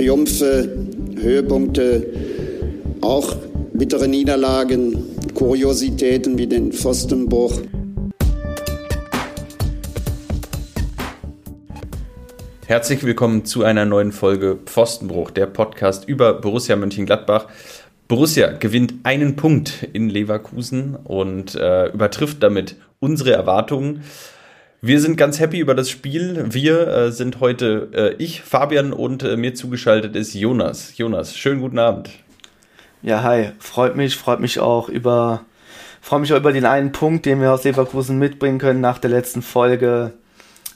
Triumphe, Höhepunkte, auch bittere Niederlagen, Kuriositäten wie den Pfostenbruch. Herzlich willkommen zu einer neuen Folge Pfostenbruch, der Podcast über Borussia Mönchengladbach. Borussia gewinnt einen Punkt in Leverkusen und äh, übertrifft damit unsere Erwartungen. Wir sind ganz happy über das Spiel. Wir äh, sind heute äh, ich, Fabian und äh, mir zugeschaltet ist Jonas. Jonas, schönen guten Abend. Ja, hi, freut mich, freut mich auch über, freue mich auch über den einen Punkt, den wir aus Leverkusen mitbringen können nach der letzten Folge.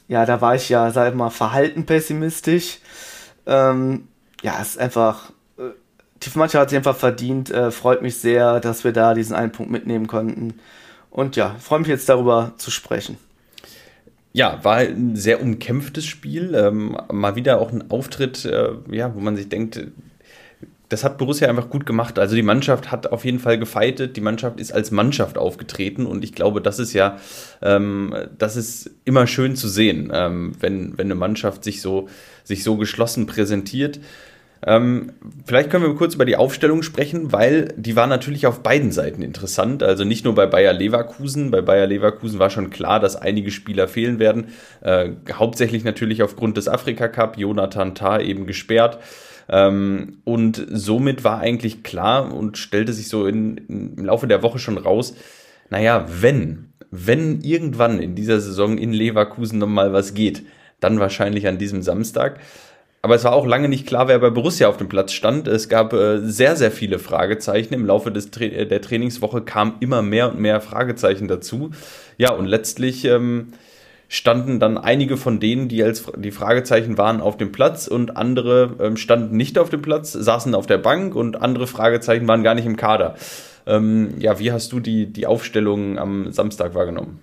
Ja, da war ich ja, sag ich mal, verhalten pessimistisch. Ähm, ja, es ist einfach, äh, die hat sich einfach verdient. Äh, freut mich sehr, dass wir da diesen einen Punkt mitnehmen konnten. Und ja, freue mich jetzt darüber zu sprechen. Ja, war ein sehr umkämpftes Spiel. Ähm, mal wieder auch ein Auftritt, äh, ja, wo man sich denkt, das hat Borussia einfach gut gemacht. Also die Mannschaft hat auf jeden Fall gefeitet. Die Mannschaft ist als Mannschaft aufgetreten und ich glaube, das ist ja, ähm, das ist immer schön zu sehen, ähm, wenn, wenn eine Mannschaft sich so, sich so geschlossen präsentiert. Ähm, vielleicht können wir kurz über die Aufstellung sprechen, weil die war natürlich auf beiden Seiten interessant. Also nicht nur bei Bayer Leverkusen. Bei Bayer Leverkusen war schon klar, dass einige Spieler fehlen werden. Äh, hauptsächlich natürlich aufgrund des Afrika Cup. Jonathan Tah eben gesperrt. Ähm, und somit war eigentlich klar und stellte sich so in, im Laufe der Woche schon raus, naja, wenn, wenn irgendwann in dieser Saison in Leverkusen nochmal was geht, dann wahrscheinlich an diesem Samstag. Aber es war auch lange nicht klar, wer bei Borussia auf dem Platz stand. Es gab äh, sehr, sehr viele Fragezeichen. Im Laufe des Tra der Trainingswoche kamen immer mehr und mehr Fragezeichen dazu. Ja, und letztlich ähm, standen dann einige von denen, die als die Fragezeichen waren, auf dem Platz und andere ähm, standen nicht auf dem Platz, saßen auf der Bank und andere Fragezeichen waren gar nicht im Kader. Ähm, ja, wie hast du die, die Aufstellung am Samstag wahrgenommen?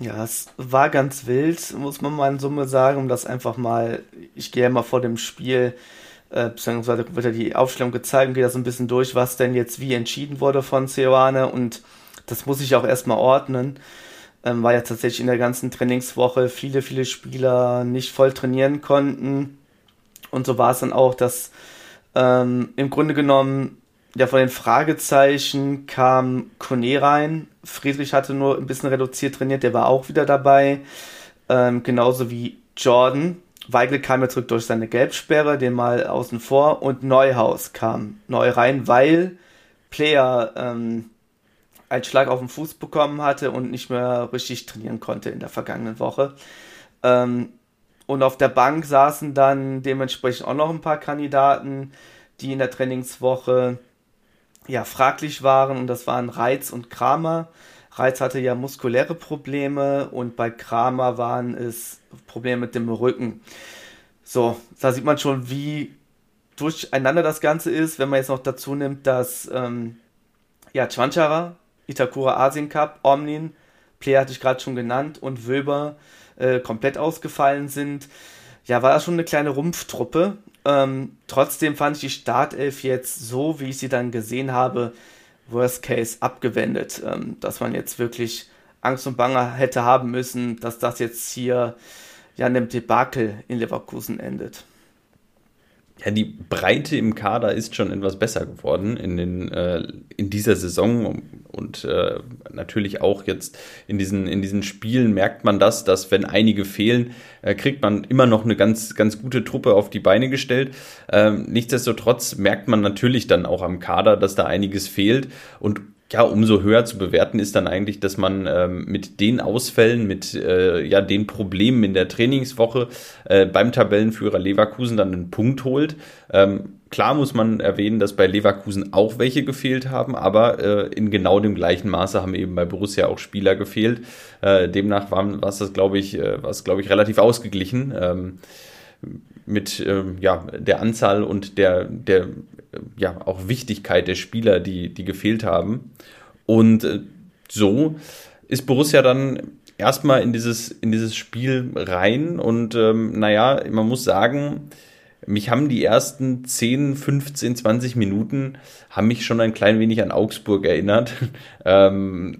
Ja, es war ganz wild, muss man mal in Summe sagen, um das einfach mal, ich gehe ja mal vor dem Spiel, äh, beziehungsweise wird ja die Aufstellung gezeigt und gehe da so ein bisschen durch, was denn jetzt wie entschieden wurde von Ceoane und das muss ich auch erstmal ordnen, ähm, weil ja tatsächlich in der ganzen Trainingswoche viele, viele Spieler nicht voll trainieren konnten. Und so war es dann auch, dass ähm, im Grunde genommen ja, von den Fragezeichen kam Kone rein. Friedrich hatte nur ein bisschen reduziert trainiert, der war auch wieder dabei. Ähm, genauso wie Jordan. Weigel kam ja zurück durch seine Gelbsperre, den mal außen vor. Und Neuhaus kam neu rein, weil Player ähm, einen Schlag auf den Fuß bekommen hatte und nicht mehr richtig trainieren konnte in der vergangenen Woche. Ähm, und auf der Bank saßen dann dementsprechend auch noch ein paar Kandidaten, die in der Trainingswoche ja, fraglich waren und das waren Reiz und Kramer. Reiz hatte ja muskuläre Probleme und bei Kramer waren es Probleme mit dem Rücken. So, da sieht man schon, wie durcheinander das Ganze ist, wenn man jetzt noch dazu nimmt, dass ähm, ja, Chwanchara, Itakura Asien Cup, Omnin, Player hatte ich gerade schon genannt und Wöber äh, komplett ausgefallen sind. Ja, war das schon eine kleine Rumpftruppe ähm, trotzdem fand ich die Startelf jetzt so, wie ich sie dann gesehen habe, Worst Case abgewendet. Ähm, dass man jetzt wirklich Angst und Bange hätte haben müssen, dass das jetzt hier ja in einem Debakel in Leverkusen endet ja, die Breite im Kader ist schon etwas besser geworden in, den, äh, in dieser Saison und äh, natürlich auch jetzt in diesen, in diesen Spielen merkt man das, dass wenn einige fehlen, äh, kriegt man immer noch eine ganz, ganz gute Truppe auf die Beine gestellt. Ähm, nichtsdestotrotz merkt man natürlich dann auch am Kader, dass da einiges fehlt und ja, umso höher zu bewerten ist dann eigentlich, dass man ähm, mit den Ausfällen, mit äh, ja, den Problemen in der Trainingswoche äh, beim Tabellenführer Leverkusen dann einen Punkt holt. Ähm, klar muss man erwähnen, dass bei Leverkusen auch welche gefehlt haben, aber äh, in genau dem gleichen Maße haben eben bei Borussia auch Spieler gefehlt. Äh, demnach war, es das, glaube ich, äh, glaube ich, relativ ausgeglichen. Ähm, mit ähm, ja, der Anzahl und der, der ja, auch Wichtigkeit der Spieler, die, die gefehlt haben. Und äh, so ist Borussia dann erstmal in dieses, in dieses Spiel rein und ähm, naja, man muss sagen, mich haben die ersten 10, 15, 20 Minuten haben mich schon ein klein wenig an Augsburg erinnert. ähm,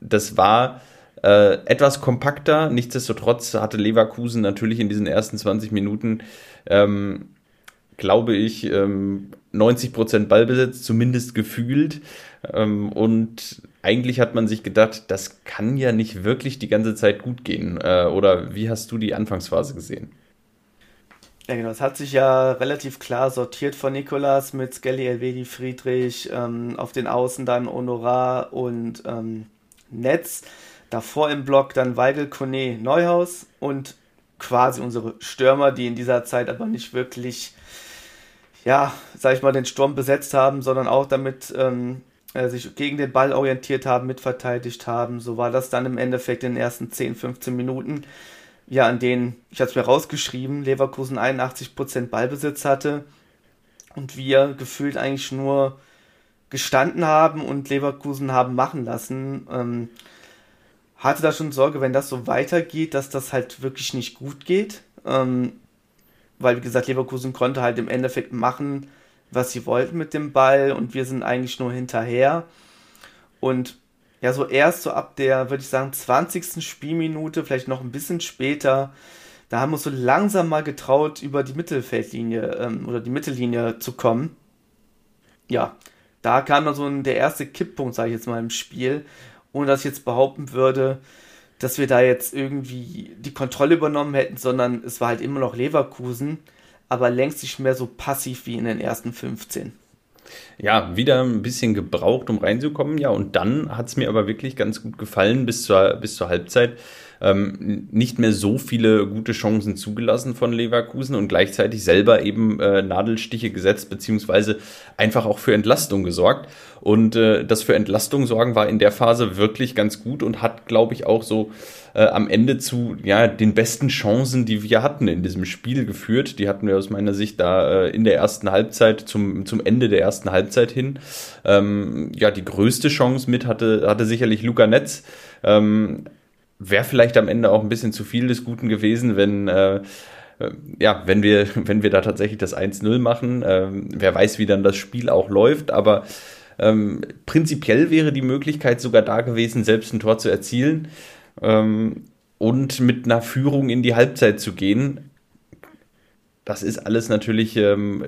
das war äh, etwas kompakter. Nichtsdestotrotz hatte Leverkusen natürlich in diesen ersten 20 Minuten ähm, glaube ich, 90 Prozent Ballbesitz, zumindest gefühlt. und eigentlich hat man sich gedacht, das kann ja nicht wirklich die ganze Zeit gut gehen. Äh, oder wie hast du die Anfangsphase gesehen? Ja, genau. Es hat sich ja relativ klar sortiert von Nikolas mit Skelly, Elvedi, Friedrich, ähm, auf den Außen dann Honorar und ähm, Netz. Davor im Block dann Weigel, Kone, Neuhaus und quasi unsere Stürmer, die in dieser Zeit aber nicht wirklich, ja, sag ich mal, den Sturm besetzt haben, sondern auch damit ähm, äh, sich gegen den Ball orientiert haben, mitverteidigt haben. So war das dann im Endeffekt in den ersten 10, 15 Minuten. Ja, an denen, ich hatte es mir rausgeschrieben, Leverkusen 81% Ballbesitz hatte und wir gefühlt eigentlich nur gestanden haben und Leverkusen haben machen lassen. Ähm, hatte da schon Sorge, wenn das so weitergeht, dass das halt wirklich nicht gut geht. Ähm, weil, wie gesagt, Leverkusen konnte halt im Endeffekt machen, was sie wollten mit dem Ball und wir sind eigentlich nur hinterher. Und ja, so erst so ab der, würde ich sagen, 20. Spielminute, vielleicht noch ein bisschen später, da haben wir uns so langsam mal getraut, über die Mittelfeldlinie ähm, oder die Mittellinie zu kommen. Ja, da kam dann so ein, der erste Kipppunkt, sage ich jetzt mal, im Spiel, ohne dass ich jetzt behaupten würde, dass wir da jetzt irgendwie die Kontrolle übernommen hätten, sondern es war halt immer noch Leverkusen aber längst nicht mehr so passiv wie in den ersten 15. Ja, wieder ein bisschen gebraucht, um reinzukommen. Ja, und dann hat es mir aber wirklich ganz gut gefallen bis zur, bis zur Halbzeit ähm, nicht mehr so viele gute Chancen zugelassen von Leverkusen und gleichzeitig selber eben äh, Nadelstiche gesetzt, beziehungsweise einfach auch für Entlastung gesorgt. Und äh, das für Entlastung sorgen war in der Phase wirklich ganz gut und hat, glaube ich, auch so äh, am Ende zu ja, den besten Chancen, die wir hatten in diesem Spiel geführt. Die hatten wir aus meiner Sicht da äh, in der ersten Halbzeit, zum, zum Ende der ersten Halbzeit hin. Ähm, ja, die größte Chance mit hatte, hatte sicherlich Luca Netz. Ähm, wäre vielleicht am Ende auch ein bisschen zu viel des Guten gewesen, wenn äh, ja, wenn wir, wenn wir da tatsächlich das 1-0 machen. Ähm, wer weiß, wie dann das Spiel auch läuft, aber ähm, prinzipiell wäre die Möglichkeit sogar da gewesen, selbst ein Tor zu erzielen ähm, und mit einer Führung in die Halbzeit zu gehen. Das ist alles natürlich ähm,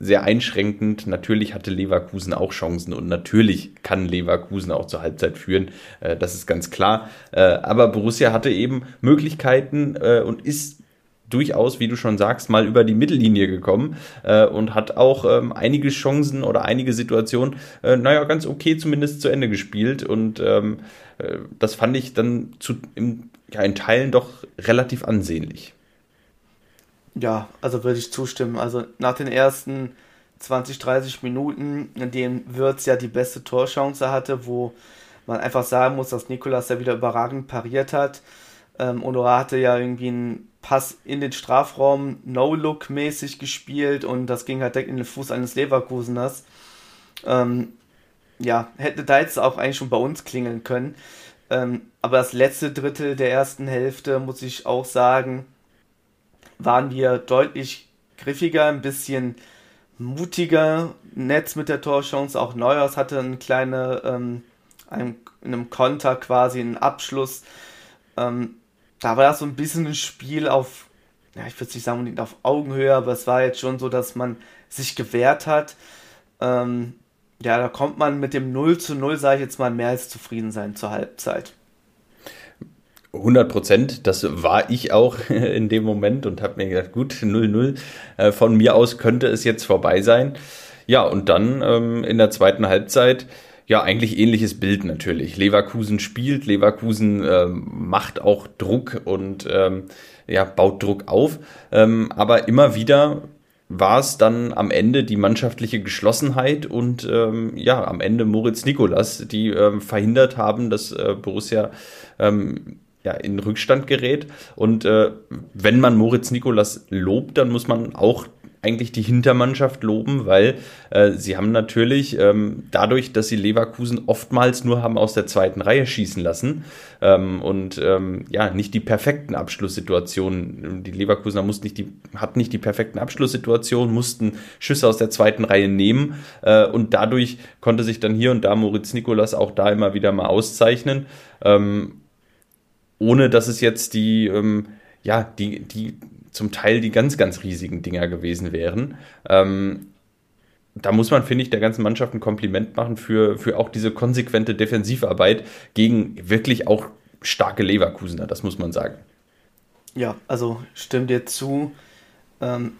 sehr einschränkend. Natürlich hatte Leverkusen auch Chancen und natürlich kann Leverkusen auch zur Halbzeit führen. Äh, das ist ganz klar. Äh, aber Borussia hatte eben Möglichkeiten äh, und ist durchaus, wie du schon sagst, mal über die Mittellinie gekommen und hat auch ähm, einige Chancen oder einige Situationen, naja, ganz okay zumindest zu Ende gespielt. Und ähm, äh, das fand ich dann zu, im, ja, in Teilen doch relativ ansehnlich. Ja, also würde ich zustimmen. Also nach den ersten 20, 30 Minuten, in denen Würz ja die beste Torchance hatte, wo man einfach sagen muss, dass Nikolas ja wieder überragend pariert hat. Ähm, Honorar hatte ja irgendwie einen Pass in den Strafraum No-Look-mäßig gespielt und das ging halt direkt in den Fuß eines Leverkuseners. Ähm, ja, hätte da jetzt auch eigentlich schon bei uns klingeln können. Ähm, aber das letzte Drittel der ersten Hälfte, muss ich auch sagen, waren wir deutlich griffiger, ein bisschen mutiger. Netz mit der Torchance, auch Neuers hatte eine kleine, ähm, ein, in einem Konter quasi einen Abschluss. Ähm, da war das so ein bisschen ein Spiel auf, ja, ich würde nicht sagen auf Augenhöhe, aber es war jetzt schon so, dass man sich gewehrt hat. Ähm, ja, da kommt man mit dem 0 zu 0, sage ich jetzt mal, mehr als zufrieden sein zur Halbzeit. 100 Prozent, das war ich auch in dem Moment und habe mir gedacht, gut, 0-0, äh, von mir aus könnte es jetzt vorbei sein. Ja, und dann ähm, in der zweiten Halbzeit, ja, eigentlich ähnliches Bild natürlich. Leverkusen spielt, Leverkusen ähm, macht auch Druck und ähm, ja, baut Druck auf, ähm, aber immer wieder war es dann am Ende die mannschaftliche Geschlossenheit und ähm, ja, am Ende Moritz Nikolas, die ähm, verhindert haben, dass äh, Borussia ähm, ja, in Rückstand gerät. Und äh, wenn man Moritz Nikolas lobt, dann muss man auch eigentlich die Hintermannschaft loben, weil äh, sie haben natürlich ähm, dadurch, dass sie Leverkusen oftmals nur haben aus der zweiten Reihe schießen lassen ähm, und ähm, ja nicht die perfekten Abschlusssituationen. Die Leverkusener mussten nicht die hat nicht die perfekten Abschlusssituationen, mussten Schüsse aus der zweiten Reihe nehmen äh, und dadurch konnte sich dann hier und da Moritz Nikolas auch da immer wieder mal auszeichnen. Ähm, ohne dass es jetzt die, ähm, ja, die, die zum Teil die ganz, ganz riesigen Dinger gewesen wären. Ähm, da muss man, finde ich, der ganzen Mannschaft ein Kompliment machen für, für auch diese konsequente Defensivarbeit gegen wirklich auch starke Leverkusener, das muss man sagen. Ja, also stimmt dir zu. Ähm,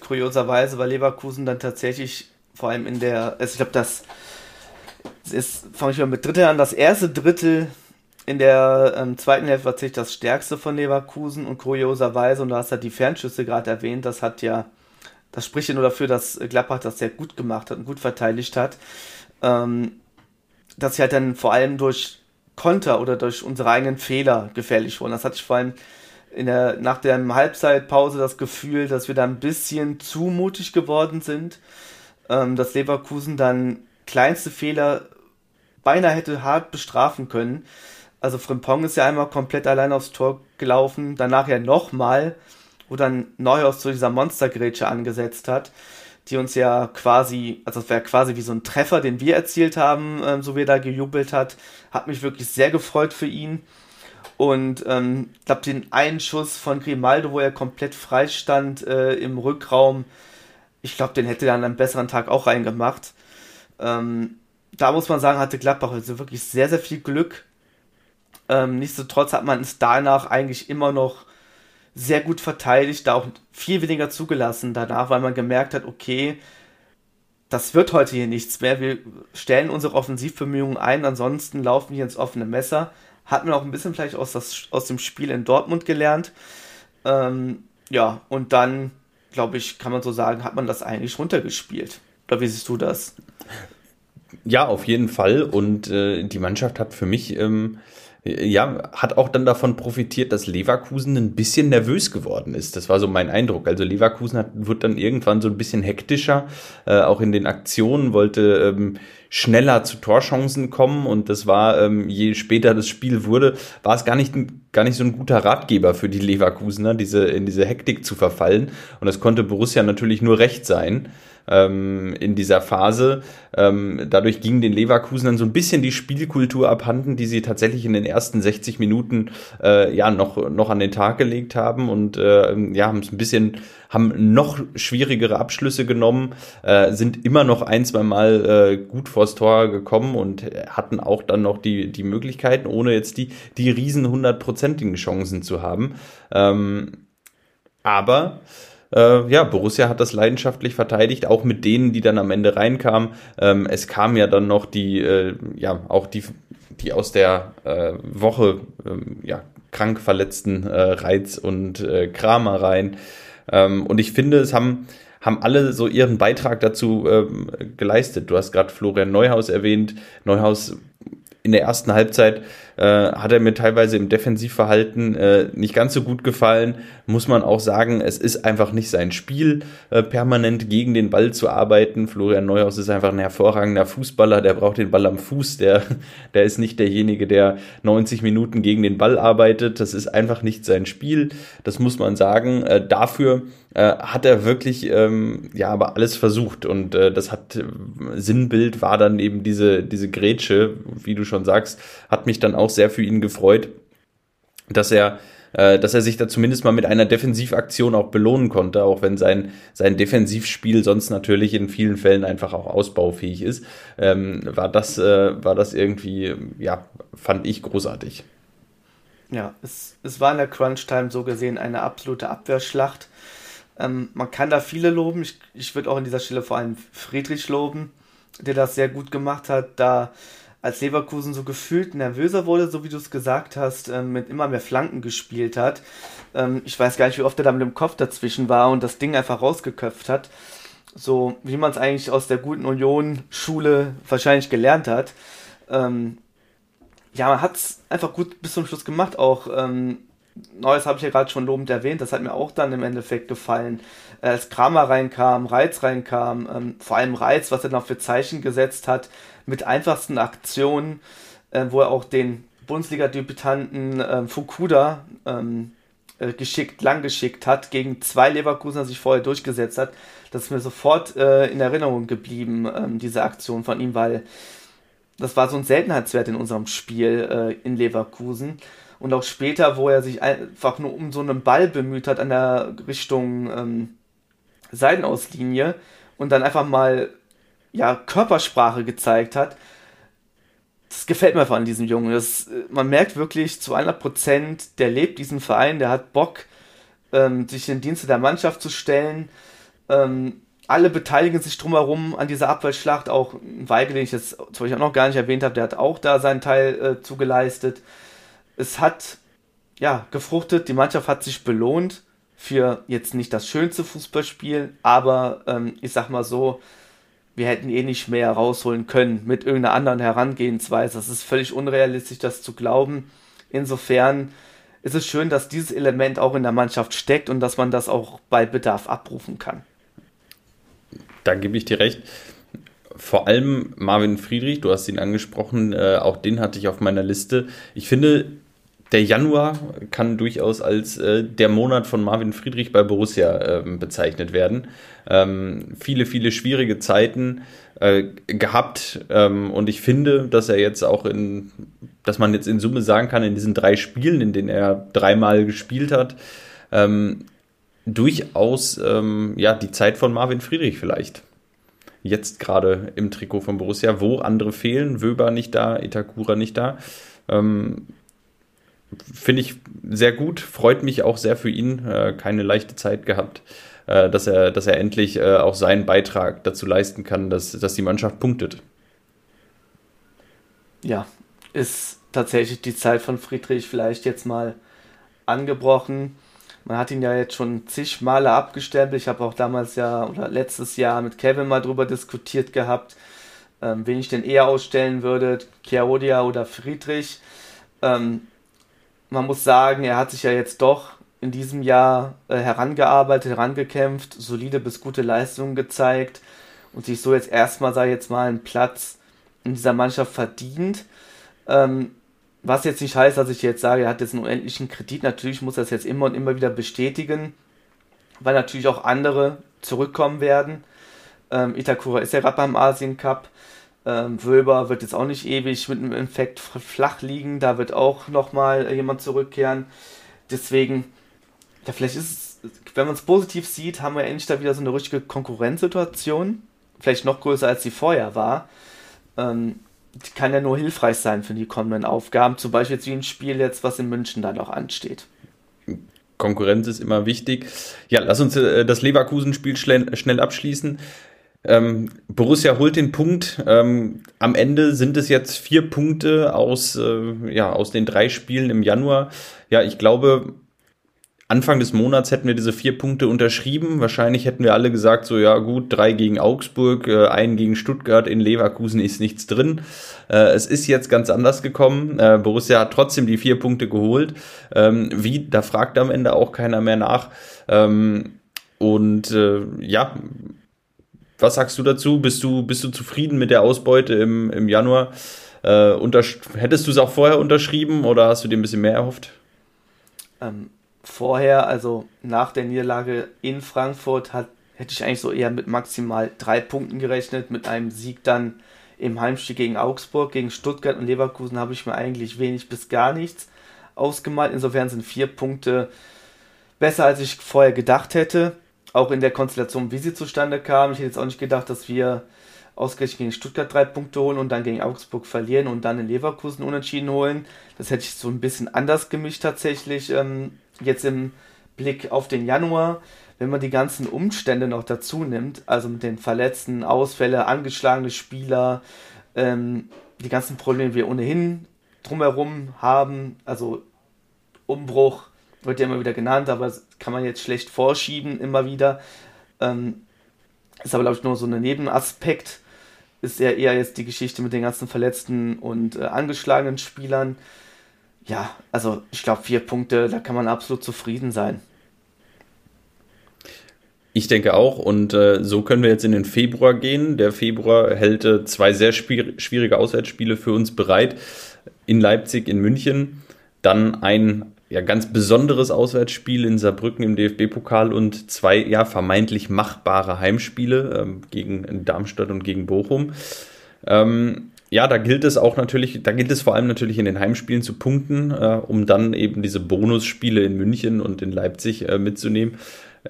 kurioserweise war Leverkusen dann tatsächlich vor allem in der, also ich glaube, das ist, fange ich mal mit Drittel an, das erste Drittel in der ähm, zweiten Hälfte war tatsächlich das stärkste von Leverkusen und kurioserweise, und du hast ja die Fernschüsse gerade erwähnt, das hat ja, das spricht ja nur dafür, dass Gladbach das sehr gut gemacht hat und gut verteidigt hat. Ähm, dass sie halt dann vor allem durch Konter oder durch unsere eigenen Fehler gefährlich wurden. Das hatte ich vor allem in der, nach der Halbzeitpause das Gefühl, dass wir da ein bisschen zu mutig geworden sind, ähm, dass Leverkusen dann kleinste Fehler beinahe hätte hart bestrafen können. Also Frimpong ist ja einmal komplett allein aufs Tor gelaufen, danach ja nochmal, wo dann Neuhaus zu dieser Monstergrätsche angesetzt hat, die uns ja quasi, also das wäre quasi wie so ein Treffer, den wir erzielt haben, ähm, so wie er da gejubelt hat. Hat mich wirklich sehr gefreut für ihn. Und ähm, ich glaube, den einen Schuss von Grimaldo, wo er komplett frei stand äh, im Rückraum, ich glaube, den hätte er an einem besseren Tag auch reingemacht. Ähm, da muss man sagen, hatte Gladbach also wirklich sehr, sehr viel Glück. Ähm, nichtsdestotrotz hat man es danach eigentlich immer noch sehr gut verteidigt, da auch viel weniger zugelassen danach, weil man gemerkt hat, okay, das wird heute hier nichts mehr. Wir stellen unsere Offensivbemühungen ein, ansonsten laufen wir ins offene Messer. Hat man auch ein bisschen vielleicht aus, das, aus dem Spiel in Dortmund gelernt. Ähm, ja, und dann, glaube ich, kann man so sagen, hat man das eigentlich runtergespielt. Oder wie siehst du das? Ja, auf jeden Fall. Und äh, die Mannschaft hat für mich ähm, ja, hat auch dann davon profitiert, dass Leverkusen ein bisschen nervös geworden ist. Das war so mein Eindruck. Also Leverkusen hat, wird dann irgendwann so ein bisschen hektischer, äh, auch in den Aktionen, wollte ähm, schneller zu Torchancen kommen und das war, ähm, je später das Spiel wurde, war es gar nicht, gar nicht so ein guter Ratgeber für die Leverkusener, diese, in diese Hektik zu verfallen. Und das konnte Borussia natürlich nur recht sein ähm, in dieser Phase. Ähm, dadurch ging den Leverkusen dann so ein bisschen die Spielkultur abhanden, die sie tatsächlich in den ersten 60 Minuten äh, ja noch, noch an den Tag gelegt haben und äh, ja, haben es ein bisschen, haben noch schwierigere Abschlüsse genommen, äh, sind immer noch ein, zwei Mal äh, gut vors Tor gekommen und hatten auch dann noch die, die Möglichkeiten, ohne jetzt die, die riesen hundertprozentigen Chancen zu haben. Ähm, aber äh, ja, Borussia hat das leidenschaftlich verteidigt, auch mit denen, die dann am Ende reinkamen. Ähm, es kam ja dann noch die, äh, ja, auch die, die aus der äh, Woche ähm, ja, krank verletzten äh, Reiz und äh, Kramer rein. Ähm, und ich finde, es haben haben alle so ihren Beitrag dazu ähm, geleistet. Du hast gerade Florian Neuhaus erwähnt. Neuhaus in der ersten Halbzeit äh, hat er mir teilweise im Defensivverhalten äh, nicht ganz so gut gefallen. Muss man auch sagen, es ist einfach nicht sein Spiel, äh, permanent gegen den Ball zu arbeiten. Florian Neuhaus ist einfach ein hervorragender Fußballer, der braucht den Ball am Fuß, der, der ist nicht derjenige, der 90 Minuten gegen den Ball arbeitet. Das ist einfach nicht sein Spiel. Das muss man sagen. Äh, dafür äh, hat er wirklich ähm, ja aber alles versucht und äh, das hat äh, Sinnbild war dann eben diese diese Grätsche, wie du schon sagst, hat mich dann auch sehr für ihn gefreut, dass er äh, dass er sich da zumindest mal mit einer Defensivaktion auch belohnen konnte, auch wenn sein, sein Defensivspiel sonst natürlich in vielen Fällen einfach auch ausbaufähig ist, ähm, war das, äh, war das irgendwie, ja, fand ich großartig. Ja, es, es war in der Crunch-Time so gesehen eine absolute Abwehrschlacht. Ähm, man kann da viele loben. Ich, ich würde auch an dieser Stelle vor allem Friedrich loben, der das sehr gut gemacht hat, da als Leverkusen so gefühlt nervöser wurde, so wie du es gesagt hast, ähm, mit immer mehr Flanken gespielt hat. Ähm, ich weiß gar nicht, wie oft er da mit dem Kopf dazwischen war und das Ding einfach rausgeköpft hat. So wie man es eigentlich aus der guten Union-Schule wahrscheinlich gelernt hat. Ähm, ja, man hat es einfach gut bis zum Schluss gemacht. Auch ähm, Neues habe ich ja gerade schon lobend erwähnt, das hat mir auch dann im Endeffekt gefallen. Äh, als Kramer reinkam, Reiz reinkam, ähm, vor allem Reiz, was er noch für Zeichen gesetzt hat, mit einfachsten Aktionen, äh, wo er auch den Bundesliga-Debütanten äh, Fukuda ähm, äh, geschickt, lang geschickt hat, gegen zwei Leverkusener sich vorher durchgesetzt hat. Das ist mir sofort äh, in Erinnerung geblieben, ähm, diese Aktion von ihm, weil das war so ein Seltenheitswert in unserem Spiel äh, in Leverkusen. Und auch später, wo er sich einfach nur um so einen Ball bemüht hat an der Richtung ähm, Seitenauslinie und dann einfach mal ja, Körpersprache gezeigt hat, das gefällt mir einfach an diesem Jungen. Das, äh, man merkt wirklich zu 100 Prozent, der lebt diesen Verein, der hat Bock, ähm, sich in Dienste der Mannschaft zu stellen. Ähm, alle beteiligen sich drumherum an dieser Abwehrschlacht. Auch Weigel, den ich jetzt zum Beispiel auch noch gar nicht erwähnt habe, der hat auch da seinen Teil äh, zugeleistet. Es hat ja gefruchtet, die Mannschaft hat sich belohnt für jetzt nicht das schönste Fußballspiel, aber ähm, ich sag mal so, wir hätten eh nicht mehr rausholen können mit irgendeiner anderen Herangehensweise. Das ist völlig unrealistisch, das zu glauben. Insofern ist es schön, dass dieses Element auch in der Mannschaft steckt und dass man das auch bei Bedarf abrufen kann. Da gebe ich dir recht. Vor allem Marvin Friedrich, du hast ihn angesprochen, äh, auch den hatte ich auf meiner Liste. Ich finde, der Januar kann durchaus als äh, der Monat von Marvin Friedrich bei Borussia ähm, bezeichnet werden. Ähm, viele, viele schwierige Zeiten äh, gehabt ähm, und ich finde, dass er jetzt auch in, dass man jetzt in Summe sagen kann, in diesen drei Spielen, in denen er dreimal gespielt hat, ähm, durchaus ähm, ja die Zeit von Marvin Friedrich vielleicht. Jetzt gerade im Trikot von Borussia, wo andere fehlen, Wöber nicht da, Itakura nicht da. Finde ich sehr gut, freut mich auch sehr für ihn. Äh, keine leichte Zeit gehabt, äh, dass, er, dass er endlich äh, auch seinen Beitrag dazu leisten kann, dass, dass die Mannschaft punktet. Ja, ist tatsächlich die Zeit von Friedrich vielleicht jetzt mal angebrochen. Man hat ihn ja jetzt schon zig Male abgestempelt. Ich habe auch damals ja oder letztes Jahr mit Kevin mal drüber diskutiert gehabt, ähm, wen ich denn eher ausstellen würde, Chiaodia oder Friedrich. Ähm, man muss sagen, er hat sich ja jetzt doch in diesem Jahr äh, herangearbeitet, herangekämpft, solide bis gute Leistungen gezeigt und sich so jetzt erstmal, ich jetzt mal, einen Platz in dieser Mannschaft verdient. Ähm, was jetzt nicht heißt, dass ich jetzt sage, er hat jetzt einen unendlichen Kredit. Natürlich muss er es jetzt immer und immer wieder bestätigen, weil natürlich auch andere zurückkommen werden. Ähm, Itakura ist ja gerade beim Asien Cup. Ähm, Wölber wird jetzt auch nicht ewig mit einem Infekt flach liegen. Da wird auch nochmal jemand zurückkehren. Deswegen, ja, vielleicht ist es, wenn man es positiv sieht, haben wir endlich da wieder so eine richtige Konkurrenzsituation. Vielleicht noch größer als sie vorher war. Ähm, die kann ja nur hilfreich sein für die kommenden Aufgaben. Zum Beispiel jetzt wie ein Spiel jetzt, was in München dann auch ansteht. Konkurrenz ist immer wichtig. Ja, lass uns äh, das Leverkusen-Spiel schnell abschließen. Ähm, Borussia holt den Punkt. Ähm, am Ende sind es jetzt vier Punkte aus, äh, ja, aus den drei Spielen im Januar. Ja, ich glaube, Anfang des Monats hätten wir diese vier Punkte unterschrieben. Wahrscheinlich hätten wir alle gesagt, so ja gut, drei gegen Augsburg, äh, einen gegen Stuttgart, in Leverkusen ist nichts drin. Äh, es ist jetzt ganz anders gekommen. Äh, Borussia hat trotzdem die vier Punkte geholt. Ähm, wie, da fragt am Ende auch keiner mehr nach. Ähm, und äh, ja, was sagst du dazu? Bist du, bist du zufrieden mit der Ausbeute im, im Januar? Äh, hättest du es auch vorher unterschrieben oder hast du dir ein bisschen mehr erhofft? Ähm, vorher, also nach der Niederlage in Frankfurt, hat, hätte ich eigentlich so eher mit maximal drei Punkten gerechnet. Mit einem Sieg dann im Heimspiel gegen Augsburg, gegen Stuttgart und Leverkusen habe ich mir eigentlich wenig bis gar nichts ausgemalt. Insofern sind vier Punkte besser, als ich vorher gedacht hätte auch in der Konstellation, wie sie zustande kam. Ich hätte jetzt auch nicht gedacht, dass wir ausgerechnet gegen Stuttgart drei Punkte holen und dann gegen Augsburg verlieren und dann in Leverkusen unentschieden holen. Das hätte ich so ein bisschen anders gemischt tatsächlich. Ähm, jetzt im Blick auf den Januar, wenn man die ganzen Umstände noch dazu nimmt, also mit den Verletzten, Ausfälle, angeschlagene Spieler, ähm, die ganzen Probleme, die wir ohnehin drumherum haben, also Umbruch, wird ja immer wieder genannt, aber kann man jetzt schlecht vorschieben, immer wieder. Ähm, ist aber, glaube ich, nur so ein Nebenaspekt. Ist ja eher jetzt die Geschichte mit den ganzen verletzten und äh, angeschlagenen Spielern. Ja, also ich glaube, vier Punkte, da kann man absolut zufrieden sein. Ich denke auch. Und äh, so können wir jetzt in den Februar gehen. Der Februar hält äh, zwei sehr schwierige Auswärtsspiele für uns bereit. In Leipzig, in München. Dann ein ja, ganz besonderes Auswärtsspiel in Saarbrücken im DFB-Pokal und zwei ja vermeintlich machbare Heimspiele ähm, gegen Darmstadt und gegen Bochum. Ähm, ja, da gilt es auch natürlich, da gilt es vor allem natürlich in den Heimspielen zu punkten, äh, um dann eben diese Bonusspiele in München und in Leipzig äh, mitzunehmen.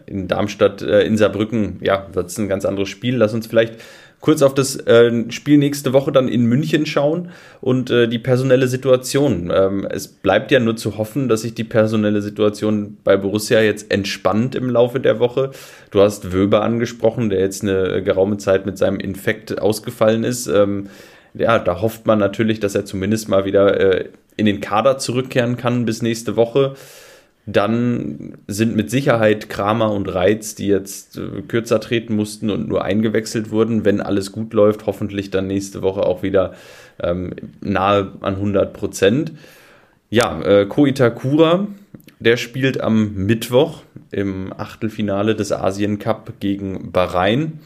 In Darmstadt, äh, in Saarbrücken, ja, wird es ein ganz anderes Spiel. Lass uns vielleicht kurz auf das äh, Spiel nächste Woche dann in München schauen und äh, die personelle Situation. Ähm, es bleibt ja nur zu hoffen, dass sich die personelle Situation bei Borussia jetzt entspannt im Laufe der Woche. Du hast Wöber angesprochen, der jetzt eine geraume Zeit mit seinem Infekt ausgefallen ist. Ähm, ja, da hofft man natürlich, dass er zumindest mal wieder äh, in den Kader zurückkehren kann bis nächste Woche. Dann sind mit Sicherheit Kramer und Reiz, die jetzt äh, kürzer treten mussten und nur eingewechselt wurden, wenn alles gut läuft, hoffentlich dann nächste Woche auch wieder ähm, nahe an 100 Prozent. Ja, äh, Ko Itakura, der spielt am Mittwoch im Achtelfinale des Asien Cup gegen Bahrain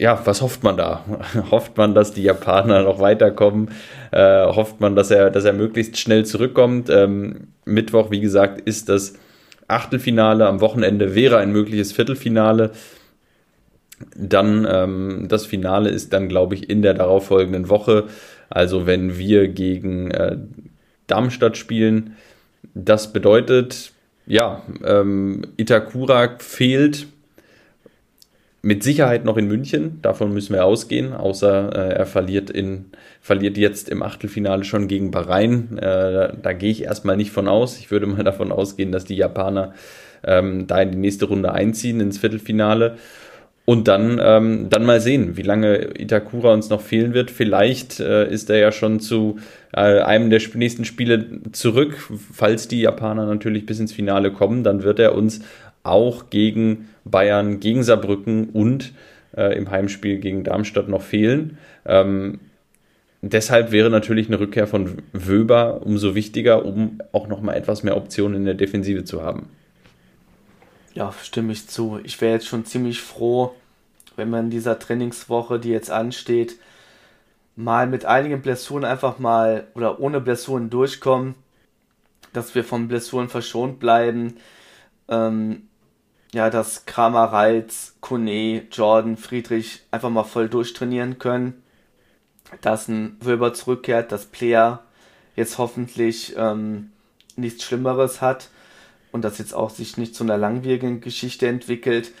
ja, was hofft man da? hofft man, dass die Japaner noch weiterkommen? Äh, hofft man, dass er, dass er möglichst schnell zurückkommt? Ähm, Mittwoch, wie gesagt, ist das Achtelfinale. Am Wochenende wäre ein mögliches Viertelfinale. Dann ähm, das Finale ist dann, glaube ich, in der darauffolgenden Woche. Also wenn wir gegen äh, Darmstadt spielen, das bedeutet, ja, ähm, Itakura fehlt mit Sicherheit noch in München, davon müssen wir ausgehen, außer äh, er verliert, in, verliert jetzt im Achtelfinale schon gegen Bahrain. Äh, da gehe ich erstmal nicht von aus. Ich würde mal davon ausgehen, dass die Japaner ähm, da in die nächste Runde einziehen, ins Viertelfinale. Und dann, ähm, dann mal sehen, wie lange Itakura uns noch fehlen wird. Vielleicht äh, ist er ja schon zu äh, einem der nächsten Spiele zurück. Falls die Japaner natürlich bis ins Finale kommen, dann wird er uns auch gegen Bayern, gegen Saarbrücken und äh, im Heimspiel gegen Darmstadt noch fehlen. Ähm, deshalb wäre natürlich eine Rückkehr von Wöber umso wichtiger, um auch noch mal etwas mehr Optionen in der Defensive zu haben. Ja, stimme ich zu. Ich wäre jetzt schon ziemlich froh, wenn man in dieser Trainingswoche, die jetzt ansteht, mal mit einigen Blessuren einfach mal oder ohne Blessuren durchkommen, dass wir von Blessuren verschont bleiben. Ähm, ja, dass Kramer, Reitz, Kone, Jordan, Friedrich einfach mal voll durchtrainieren können. Dass ein Wilber zurückkehrt, dass Player jetzt hoffentlich ähm, nichts Schlimmeres hat und das jetzt auch sich nicht zu einer langwierigen Geschichte entwickelt,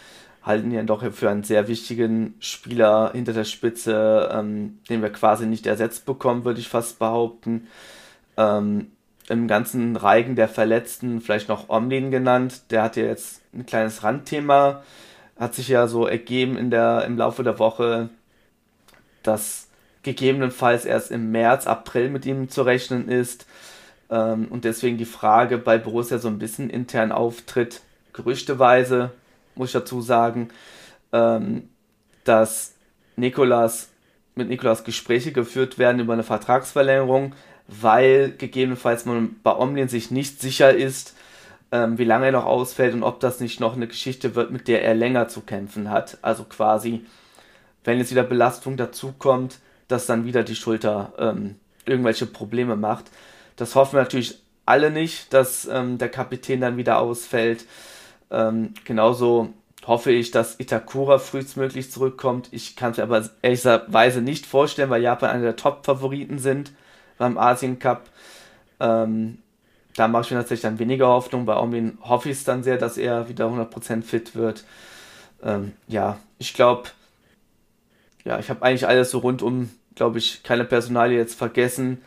halten ihn doch für einen sehr wichtigen Spieler hinter der Spitze, ähm, den wir quasi nicht ersetzt bekommen, würde ich fast behaupten. Ähm, Im ganzen Reigen der Verletzten vielleicht noch Omlin genannt, der hat ja jetzt ein kleines Randthema. Hat sich ja so ergeben in der, im Laufe der Woche, dass gegebenenfalls erst im März, April mit ihm zu rechnen ist. Ähm, und deswegen die Frage bei Borussia so ein bisschen intern auftritt, gerüchteweise, muss ich dazu sagen, ähm, dass Nikolas mit Nikolas Gespräche geführt werden über eine Vertragsverlängerung, weil gegebenenfalls man bei Omlin sich nicht sicher ist, ähm, wie lange er noch ausfällt und ob das nicht noch eine Geschichte wird, mit der er länger zu kämpfen hat. Also quasi, wenn jetzt wieder Belastung dazukommt, dass dann wieder die Schulter ähm, irgendwelche Probleme macht. Das hoffen wir natürlich alle nicht, dass ähm, der Kapitän dann wieder ausfällt. genauso hoffe ich, dass Itakura frühestmöglich zurückkommt. Ich kann es mir aber ehrlicherweise nicht vorstellen, weil Japan einer der Top-Favoriten sind beim Asien Cup. Ähm, da mache ich mir tatsächlich dann weniger Hoffnung. Bei Omin hoffe ich es dann sehr, dass er wieder 100% fit wird. Ähm, ja, ich glaube, ja, ich habe eigentlich alles so rundum, glaube ich, keine Personalie jetzt vergessen,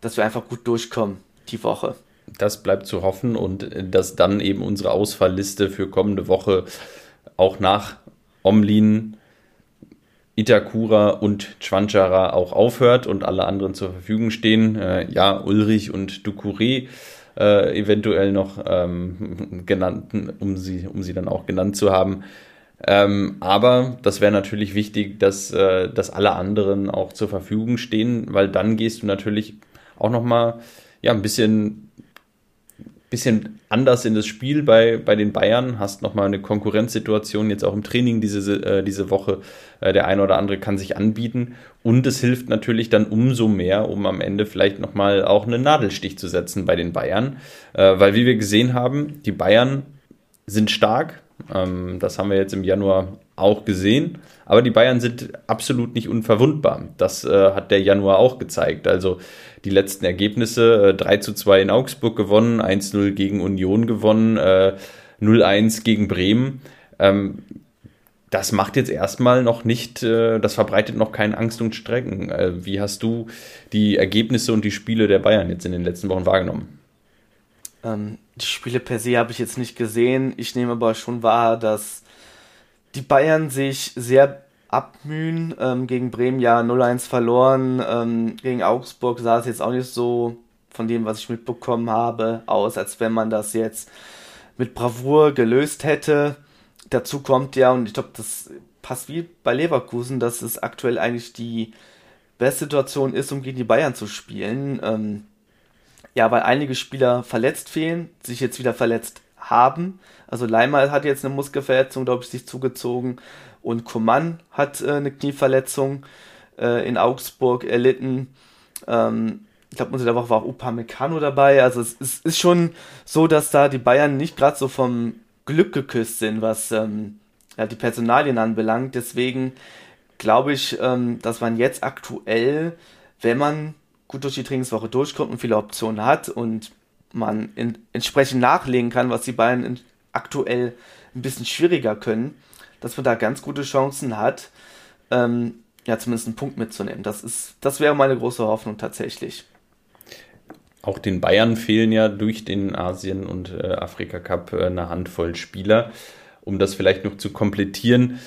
dass wir einfach gut durchkommen die Woche. Das bleibt zu hoffen und dass dann eben unsere Ausfallliste für kommende Woche auch nach Omlin, Itakura und Chwanchara auch aufhört und alle anderen zur Verfügung stehen. Äh, ja, Ulrich und Ducouré äh, eventuell noch ähm, genannt, um sie, um sie dann auch genannt zu haben. Ähm, aber das wäre natürlich wichtig, dass, äh, dass alle anderen auch zur Verfügung stehen, weil dann gehst du natürlich auch nochmal ja, ein bisschen bisschen anders in das Spiel bei, bei den Bayern, hast nochmal eine Konkurrenzsituation jetzt auch im Training diese, äh, diese Woche. Äh, der eine oder andere kann sich anbieten. Und es hilft natürlich dann umso mehr, um am Ende vielleicht nochmal auch einen Nadelstich zu setzen bei den Bayern, äh, weil wie wir gesehen haben, die Bayern sind stark, Ähm, das haben wir jetzt im Januar auch gesehen. Aber die Bayern sind absolut nicht unverwundbar. Das äh, hat der Januar auch gezeigt. Also die letzten Ergebnisse, äh, 3 zu 2 in Augsburg gewonnen, 1-0 gegen Union gewonnen, äh, 0-1 gegen Bremen. Ähm, das macht jetzt erstmal noch nicht, äh, das verbreitet noch keine Angst und Strecken. Äh, wie hast du die Ergebnisse und die Spiele der Bayern jetzt in den letzten Wochen wahrgenommen? Ähm, die Spiele per se habe ich jetzt nicht gesehen. Ich nehme aber schon wahr, dass die Bayern sich sehr abmühen. Ähm, gegen Bremen ja 0-1 verloren. Ähm, gegen Augsburg sah es jetzt auch nicht so von dem, was ich mitbekommen habe, aus, als wenn man das jetzt mit Bravour gelöst hätte. Dazu kommt ja, und ich glaube, das passt wie bei Leverkusen, dass es aktuell eigentlich die beste Situation ist, um gegen die Bayern zu spielen. Ähm, ja, weil einige Spieler verletzt fehlen, sich jetzt wieder verletzt haben. Also Leimer hat jetzt eine Muskelverletzung, glaube ich, sich zugezogen. Und Coman hat äh, eine Knieverletzung äh, in Augsburg erlitten. Ähm, ich glaube, unter der Woche war auch Upamecano dabei. Also es, es, ist schon so, dass da die Bayern nicht gerade so vom Glück geküsst sind, was ähm, ja, die Personalien anbelangt. Deswegen glaube ich, ähm, dass man jetzt aktuell, wenn man gut durch die Trainingswoche durchkommt und viele Optionen hat und man in, entsprechend nachlegen kann, was die Bayern in, aktuell ein bisschen schwieriger können, dass man da ganz gute Chancen hat, ähm, ja, zumindest einen Punkt mitzunehmen. Das ist, das wäre meine große Hoffnung tatsächlich. Auch den Bayern fehlen ja durch den Asien- und äh, Afrika-Cup äh, eine Handvoll Spieler. Um das vielleicht noch zu komplettieren,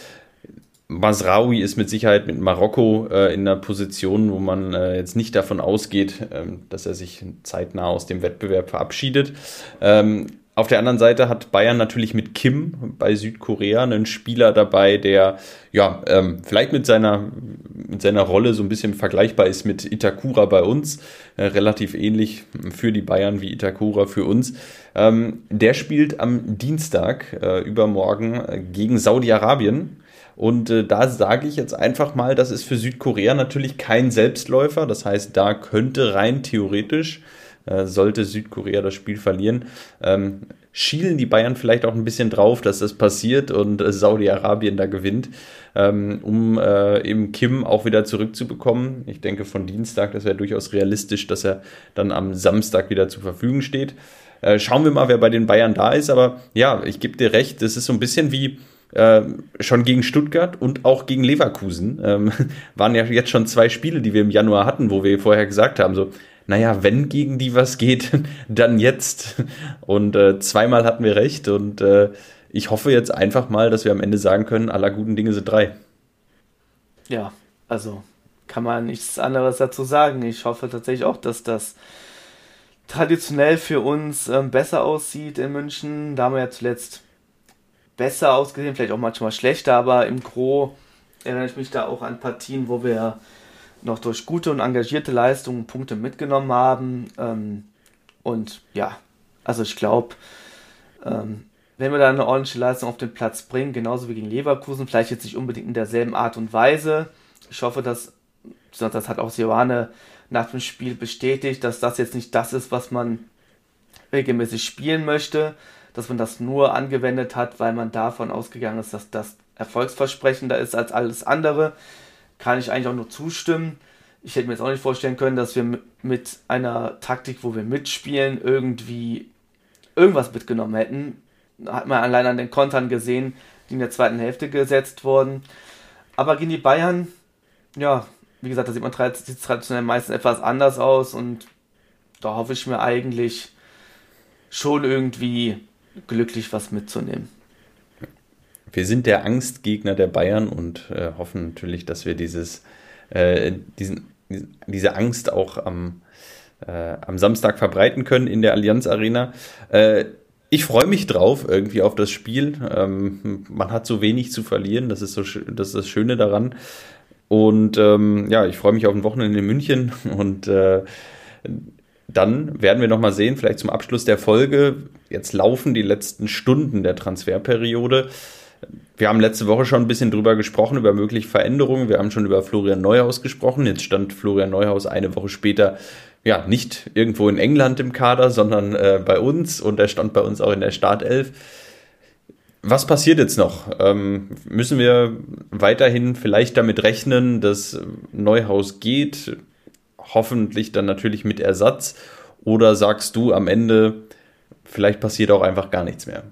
Masraoui ist mit Sicherheit mit Marokko äh, in einer Position, wo man äh, jetzt nicht davon ausgeht, ähm, dass er sich zeitnah aus dem Wettbewerb verabschiedet. Ähm, auf der anderen Seite hat Bayern natürlich mit Kim bei Südkorea einen Spieler dabei, der ja ähm, vielleicht mit seiner mit seiner Rolle so ein bisschen vergleichbar ist mit Itakura bei uns, äh, relativ ähnlich für die Bayern wie Itakura für uns. Ähm, der spielt am Dienstag äh, übermorgen äh, gegen Saudi-Arabien. Und äh, da sage ich jetzt einfach mal, das ist für Südkorea natürlich kein Selbstläufer. Das heißt, da könnte rein theoretisch, äh, sollte Südkorea das Spiel verlieren, ähm, schielen die Bayern vielleicht auch ein bisschen drauf, dass das passiert und äh, Saudi-Arabien da gewinnt, ähm, um äh, eben Kim auch wieder zurückzubekommen. Ich denke von Dienstag, das wäre durchaus realistisch, dass er dann am Samstag wieder zur Verfügung steht. Äh, schauen wir mal, wer bei den Bayern da ist. Aber ja, ich gebe dir recht, das ist so ein bisschen wie äh, schon gegen Stuttgart und auch gegen Leverkusen. Ähm, waren ja jetzt schon zwei Spiele, die wir im Januar hatten, wo wir vorher gesagt haben, so, naja, wenn gegen die was geht, dann jetzt. Und äh, zweimal hatten wir recht und äh, ich hoffe jetzt einfach mal, dass wir am Ende sagen können, aller guten Dinge sind drei. Ja, also kann man nichts anderes dazu sagen. Ich hoffe tatsächlich auch, dass das traditionell für uns ähm, besser aussieht in München. Da haben wir ja zuletzt besser ausgesehen, vielleicht auch manchmal schlechter, aber im Gro erinnere ich mich da auch an Partien, wo wir noch durch gute und engagierte Leistungen Punkte mitgenommen haben. Ähm, und ja, also ich glaube, ähm, wenn wir da eine ordentliche Leistung auf den Platz bringen, genauso wie gegen Leverkusen, vielleicht jetzt nicht unbedingt in derselben Art und Weise. Ich hoffe, dass, das hat auch Johanne nach dem Spiel bestätigt, dass das jetzt nicht das ist, was man regelmäßig spielen möchte, dass man das nur angewendet hat, weil man davon ausgegangen ist, dass das erfolgsversprechender ist als alles andere, kann ich eigentlich auch nur zustimmen. Ich hätte mir jetzt auch nicht vorstellen können, dass wir mit einer Taktik, wo wir mitspielen, irgendwie irgendwas mitgenommen hätten. Hat man allein an den Kontern gesehen, die in der zweiten Hälfte gesetzt wurden. Aber gegen die Bayern, ja, wie gesagt, da sieht man traditionell meistens etwas anders aus und da hoffe ich mir eigentlich schon irgendwie glücklich was mitzunehmen. Wir sind der Angstgegner der Bayern und äh, hoffen natürlich, dass wir dieses, äh, diesen, diese Angst auch am, äh, am Samstag verbreiten können in der Allianz Arena. Äh, ich freue mich drauf, irgendwie auf das Spiel. Ähm, man hat so wenig zu verlieren, das ist, so, das, ist das Schöne daran. Und ähm, ja, ich freue mich auf ein Wochenende in München und äh, dann werden wir nochmal sehen, vielleicht zum Abschluss der Folge. Jetzt laufen die letzten Stunden der Transferperiode. Wir haben letzte Woche schon ein bisschen drüber gesprochen, über mögliche Veränderungen. Wir haben schon über Florian Neuhaus gesprochen. Jetzt stand Florian Neuhaus eine Woche später ja nicht irgendwo in England im Kader, sondern äh, bei uns und er stand bei uns auch in der Startelf. Was passiert jetzt noch? Ähm, müssen wir weiterhin vielleicht damit rechnen, dass Neuhaus geht? Hoffentlich dann natürlich mit Ersatz. Oder sagst du am Ende, vielleicht passiert auch einfach gar nichts mehr?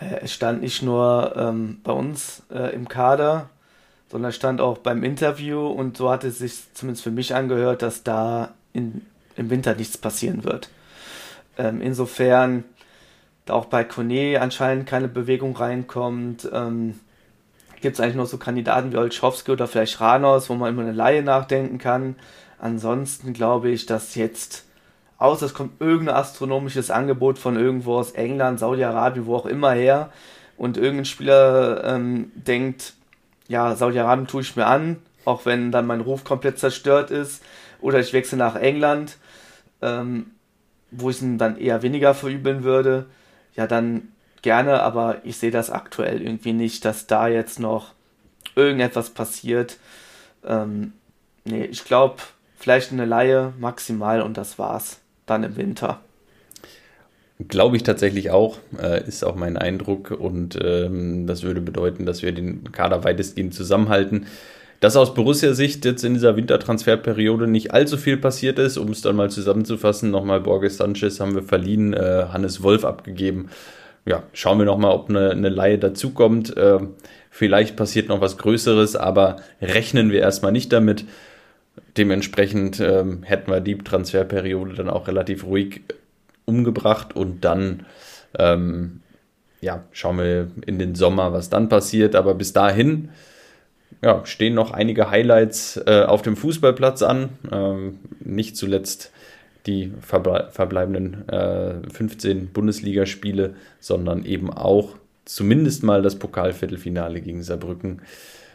Äh, es stand nicht nur ähm, bei uns äh, im Kader, sondern stand auch beim Interview und so hat es sich zumindest für mich angehört, dass da in, im Winter nichts passieren wird. Ähm, insofern, da auch bei Kone anscheinend keine Bewegung reinkommt, ähm, gibt es eigentlich noch so Kandidaten wie Olschowski oder vielleicht Ranos, wo man immer eine Laie nachdenken kann. Ansonsten glaube ich, dass jetzt, außer es kommt irgendein astronomisches Angebot von irgendwo aus England, Saudi-Arabien, wo auch immer her, und irgendein Spieler ähm, denkt, ja, Saudi-Arabien tue ich mir an, auch wenn dann mein Ruf komplett zerstört ist, oder ich wechsle nach England, ähm, wo ich ihn dann eher weniger verübeln würde, ja, dann gerne, aber ich sehe das aktuell irgendwie nicht, dass da jetzt noch irgendetwas passiert. Ähm, nee, ich glaube, vielleicht eine Laie maximal und das war's. Dann im Winter. Glaube ich tatsächlich auch, äh, ist auch mein Eindruck und ähm, das würde bedeuten, dass wir den Kader weitestgehend zusammenhalten. Dass aus Borussia-Sicht jetzt in dieser Wintertransferperiode nicht allzu viel passiert ist, um es dann mal zusammenzufassen, nochmal Borges Sanchez haben wir verliehen, äh, Hannes Wolf abgegeben. Ja, schauen wir nochmal, ob eine, eine Laie dazukommt. Äh, vielleicht passiert noch was Größeres, aber rechnen wir erstmal nicht damit. Dementsprechend ähm, hätten wir die Transferperiode dann auch relativ ruhig umgebracht und dann ähm, ja, schauen wir in den Sommer, was dann passiert. Aber bis dahin ja, stehen noch einige Highlights äh, auf dem Fußballplatz an. Ähm, nicht zuletzt die verble verbleibenden äh, 15 Bundesligaspiele, sondern eben auch zumindest mal das Pokalviertelfinale gegen Saarbrücken.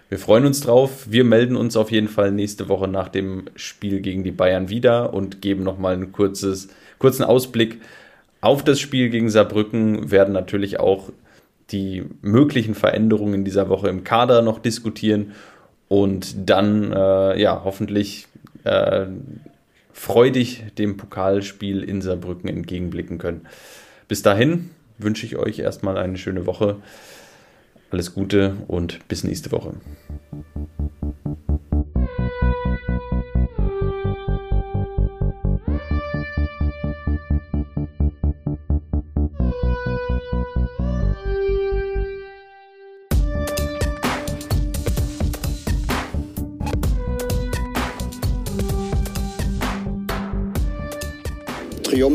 Wir freuen uns drauf. Wir melden uns auf jeden Fall nächste Woche nach dem Spiel gegen die Bayern wieder und geben nochmal einen kurzes, kurzen Ausblick auf das Spiel gegen Saarbrücken. Werden natürlich auch die möglichen Veränderungen in dieser Woche im Kader noch diskutieren und dann äh, ja hoffentlich äh, freudig dem Pokalspiel in Saarbrücken entgegenblicken können. Bis dahin wünsche ich euch erstmal eine schöne Woche. Alles Gute und bis nächste Woche.